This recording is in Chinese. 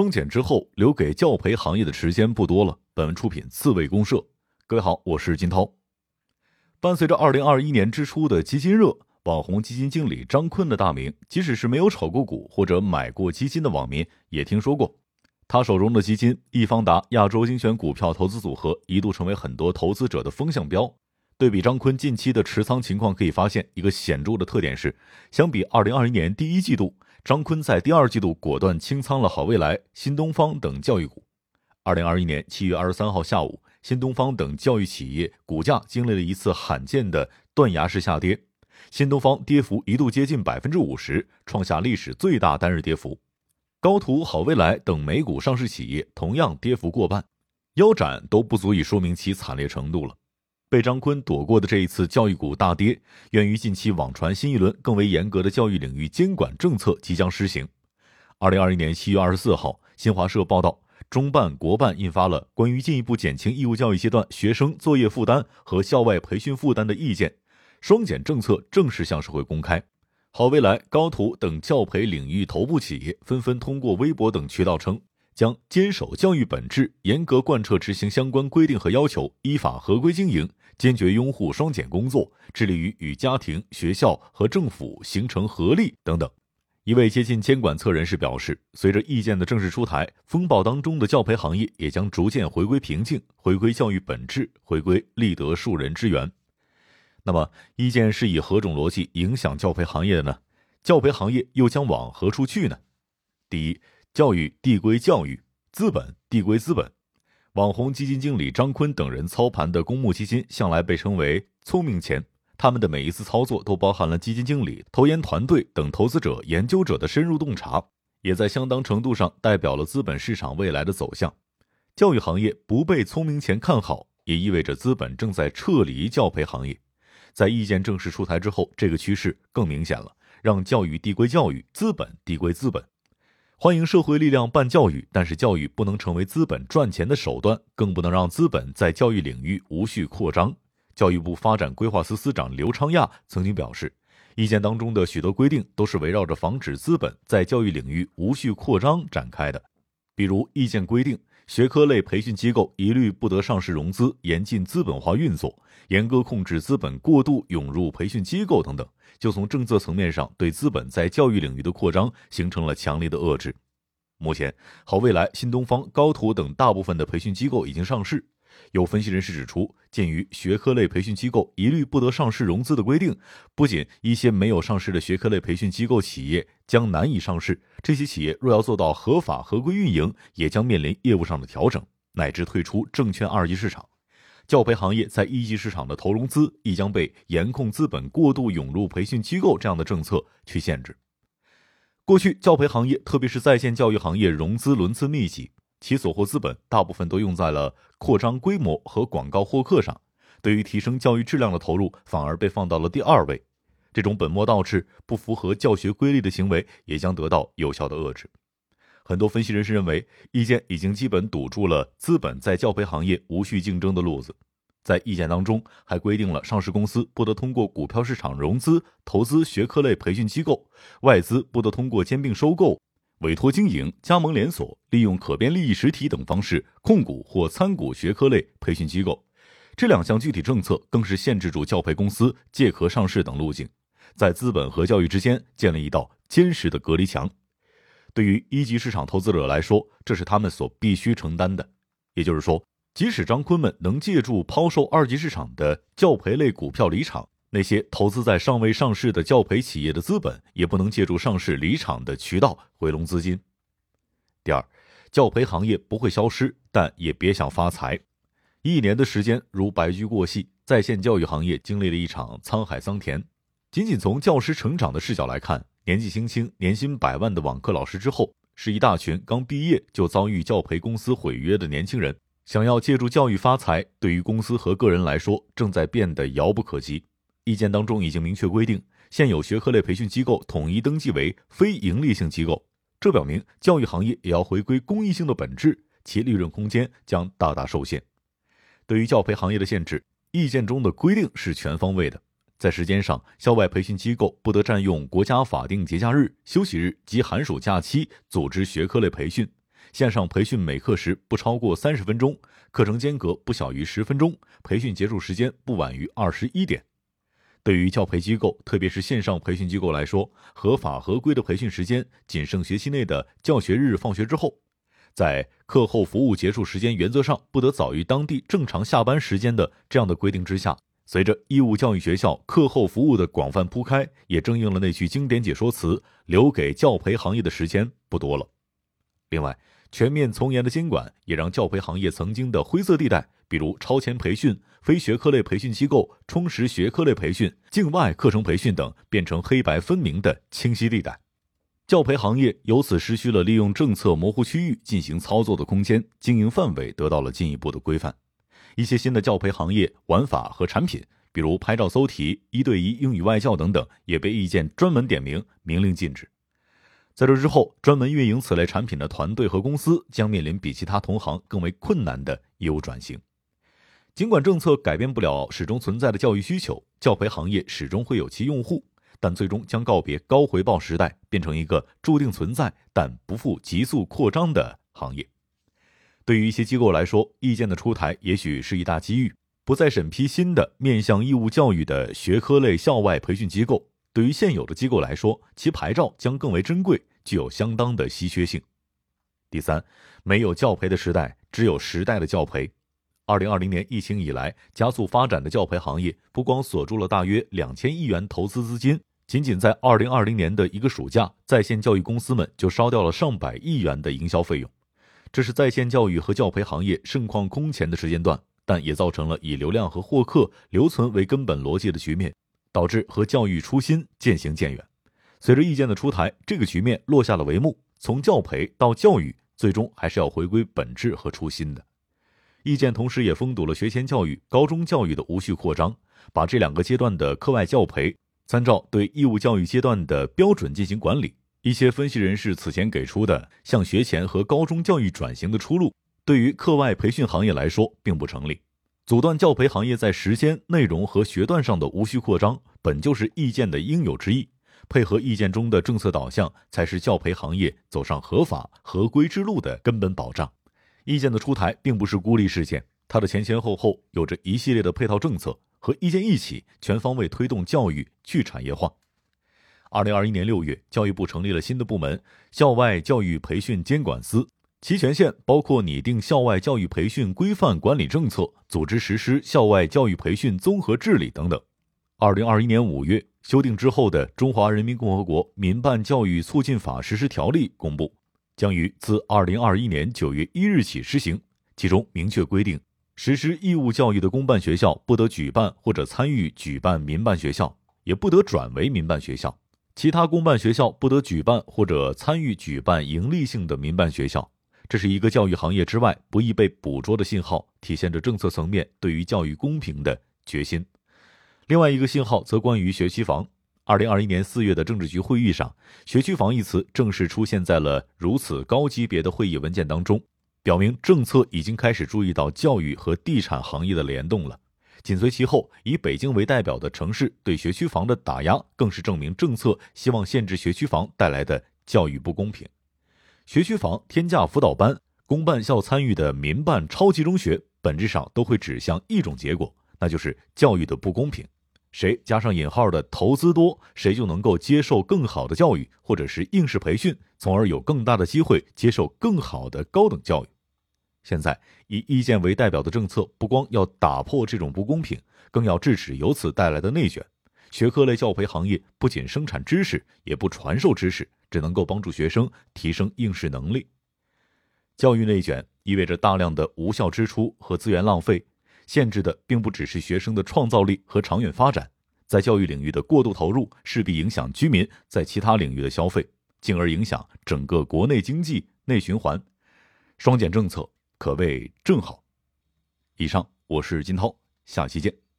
双减之后，留给教培行业的时间不多了。本文出品自卫公社，各位好，我是金涛。伴随着二零二一年之初的基金热，网红基金经理张坤的大名，即使是没有炒过股或者买过基金的网民也听说过。他手中的基金易方达亚洲精选股票投资组合一度成为很多投资者的风向标。对比张坤近期的持仓情况，可以发现一个显著的特点是，相比二零二一年第一季度。张坤在第二季度果断清仓了好未来、新东方等教育股。二零二一年七月二十三号下午，新东方等教育企业股价经历了一次罕见的断崖式下跌，新东方跌幅一度接近百分之五十，创下历史最大单日跌幅。高途、好未来等美股上市企业同样跌幅过半，腰斩都不足以说明其惨烈程度了。被张坤躲过的这一次教育股大跌，源于近期网传新一轮更为严格的教育领域监管政策即将施行。二零二一年七月二十四号，新华社报道，中办国办印发了关于进一步减轻义务教育阶段学生作业负担和校外培训负担的意见，双减政策正式向社会公开。好未来、高途等教培领域头部企业纷纷通过微博等渠道称。将坚守教育本质，严格贯彻执行相关规定和要求，依法合规经营，坚决拥护双减工作，致力于与家庭、学校和政府形成合力等等。一位接近监管侧人士表示，随着意见的正式出台，风暴当中的教培行业也将逐渐回归平静，回归教育本质，回归立德树人之源。那么，意见是以何种逻辑影响教培行业的呢？教培行业又将往何处去呢？第一。教育递归教育，资本递归资本。网红基金经理张坤等人操盘的公募基金向来被称为“聪明钱”，他们的每一次操作都包含了基金经理、投研团队等投资者、研究者的深入洞察，也在相当程度上代表了资本市场未来的走向。教育行业不被聪明钱看好，也意味着资本正在撤离教培行业。在意见正式出台之后，这个趋势更明显了，让教育递归教育，资本递归资本。欢迎社会力量办教育，但是教育不能成为资本赚钱的手段，更不能让资本在教育领域无序扩张。教育部发展规划司司长刘昌亚曾经表示，意见当中的许多规定都是围绕着防止资本在教育领域无序扩张展开的，比如意见规定。学科类培训机构一律不得上市融资，严禁资本化运作，严格控制资本过度涌入培训机构等等，就从政策层面上对资本在教育领域的扩张形成了强烈的遏制。目前，好未来、新东方、高途等大部分的培训机构已经上市。有分析人士指出，鉴于学科类培训机构一律不得上市融资的规定，不仅一些没有上市的学科类培训机构企业将难以上市，这些企业若要做到合法合规运营，也将面临业务上的调整，乃至退出证券二级市场。教培行业在一级市场的投融资，亦将被严控资本过度涌入培训机构这样的政策去限制。过去，教培行业，特别是在线教育行业，融资轮次密集。其所获资本大部分都用在了扩张规模和广告获客上，对于提升教育质量的投入反而被放到了第二位。这种本末倒置、不符合教学规律的行为也将得到有效的遏制。很多分析人士认为，意见已经基本堵住了资本在教培行业无序竞争的路子。在意见当中，还规定了上市公司不得通过股票市场融资投资学科类培训机构，外资不得通过兼并收购。委托经营、加盟连锁、利用可变利益实体等方式控股或参股学科类培训机构，这两项具体政策更是限制住教培公司借壳上市等路径，在资本和教育之间建立一道坚实的隔离墙。对于一级市场投资者来说，这是他们所必须承担的。也就是说，即使张坤们能借助抛售二级市场的教培类股票离场。那些投资在尚未上市的教培企业的资本，也不能借助上市离场的渠道回笼资金。第二，教培行业不会消失，但也别想发财。一年的时间如白驹过隙，在线教育行业经历了一场沧海桑田。仅仅从教师成长的视角来看，年纪轻轻、年薪百万的网课老师之后，是一大群刚毕业就遭遇教培公司毁约的年轻人。想要借助教育发财，对于公司和个人来说，正在变得遥不可及。意见当中已经明确规定，现有学科类培训机构统一登记为非营利性机构，这表明教育行业也要回归公益性的本质，其利润空间将大大受限。对于教培行业的限制，意见中的规定是全方位的。在时间上，校外培训机构不得占用国家法定节假日、休息日及寒暑假期组织学科类培训，线上培训每课时不超过三十分钟，课程间隔不小于十分钟，培训结束时间不晚于二十一点。对于教培机构，特别是线上培训机构来说，合法合规的培训时间仅剩学期内的教学日放学之后，在课后服务结束时间原则上不得早于当地正常下班时间的这样的规定之下，随着义务教育学校课后服务的广泛铺开，也正应了那句经典解说词：留给教培行业的时间不多了。另外，全面从严的监管也让教培行业曾经的灰色地带。比如超前培训、非学科类培训机构充实学科类培训、境外课程培训等，变成黑白分明的清晰地带，教培行业由此失去了利用政策模糊区域进行操作的空间，经营范围得到了进一步的规范。一些新的教培行业玩法和产品，比如拍照搜题、一对一英语外教等等，也被意见专门点名，明令禁止。在这之后，专门运营此类产品的团队和公司将面临比其他同行更为困难的业务转型。尽管政策改变不了始终存在的教育需求，教培行业始终会有其用户，但最终将告别高回报时代，变成一个注定存在但不复急速扩张的行业。对于一些机构来说，意见的出台也许是一大机遇，不再审批新的面向义务教育的学科类校外培训机构。对于现有的机构来说，其牌照将更为珍贵，具有相当的稀缺性。第三，没有教培的时代，只有时代的教培。二零二零年疫情以来加速发展的教培行业，不光锁住了大约两千亿元投资资金，仅仅在二零二零年的一个暑假，在线教育公司们就烧掉了上百亿元的营销费用。这是在线教育和教培行业盛况空前的时间段，但也造成了以流量和获客留存为根本逻辑的局面，导致和教育初心渐行渐远。随着意见的出台，这个局面落下了帷幕。从教培到教育，最终还是要回归本质和初心的。意见同时也封堵了学前教育、高中教育的无序扩张，把这两个阶段的课外教培参照对义务教育阶段的标准进行管理。一些分析人士此前给出的向学前和高中教育转型的出路，对于课外培训行业来说并不成立。阻断教培行业在时间、内容和学段上的无序扩张，本就是意见的应有之义。配合意见中的政策导向，才是教培行业走上合法合规之路的根本保障。意见的出台并不是孤立事件，它的前前后后有着一系列的配套政策，和意见一起全方位推动教育去产业化。二零二一年六月，教育部成立了新的部门——校外教育培训监管司，其权限包括拟定校外教育培训规范管理政策、组织实施校外教育培训综合治理等等。二零二一年五月，修订之后的《中华人民共和国民办教育促进法实施条例》公布。将于自二零二一年九月一日起施行，其中明确规定，实施义务教育的公办学校不得举办或者参与举办民办学校，也不得转为民办学校；其他公办学校不得举办或者参与举办盈利性的民办学校。这是一个教育行业之外不易被捕捉的信号，体现着政策层面对于教育公平的决心。另外一个信号则关于学区房。二零二一年四月的政治局会议上，“学区房”一词正式出现在了如此高级别的会议文件当中，表明政策已经开始注意到教育和地产行业的联动了。紧随其后，以北京为代表的城市对学区房的打压，更是证明政策希望限制学区房带来的教育不公平。学区房、天价辅导班、公办校参与的民办超级中学，本质上都会指向一种结果，那就是教育的不公平。谁加上引号的投资多，谁就能够接受更好的教育，或者是应试培训，从而有更大的机会接受更好的高等教育。现在以意见为代表的政策，不光要打破这种不公平，更要制止由此带来的内卷。学科类教培行业不仅生产知识，也不传授知识，只能够帮助学生提升应试能力。教育内卷意味着大量的无效支出和资源浪费。限制的并不只是学生的创造力和长远发展，在教育领域的过度投入势必影响居民在其他领域的消费，进而影响整个国内经济内循环。双减政策可谓正好。以上，我是金涛，下期见。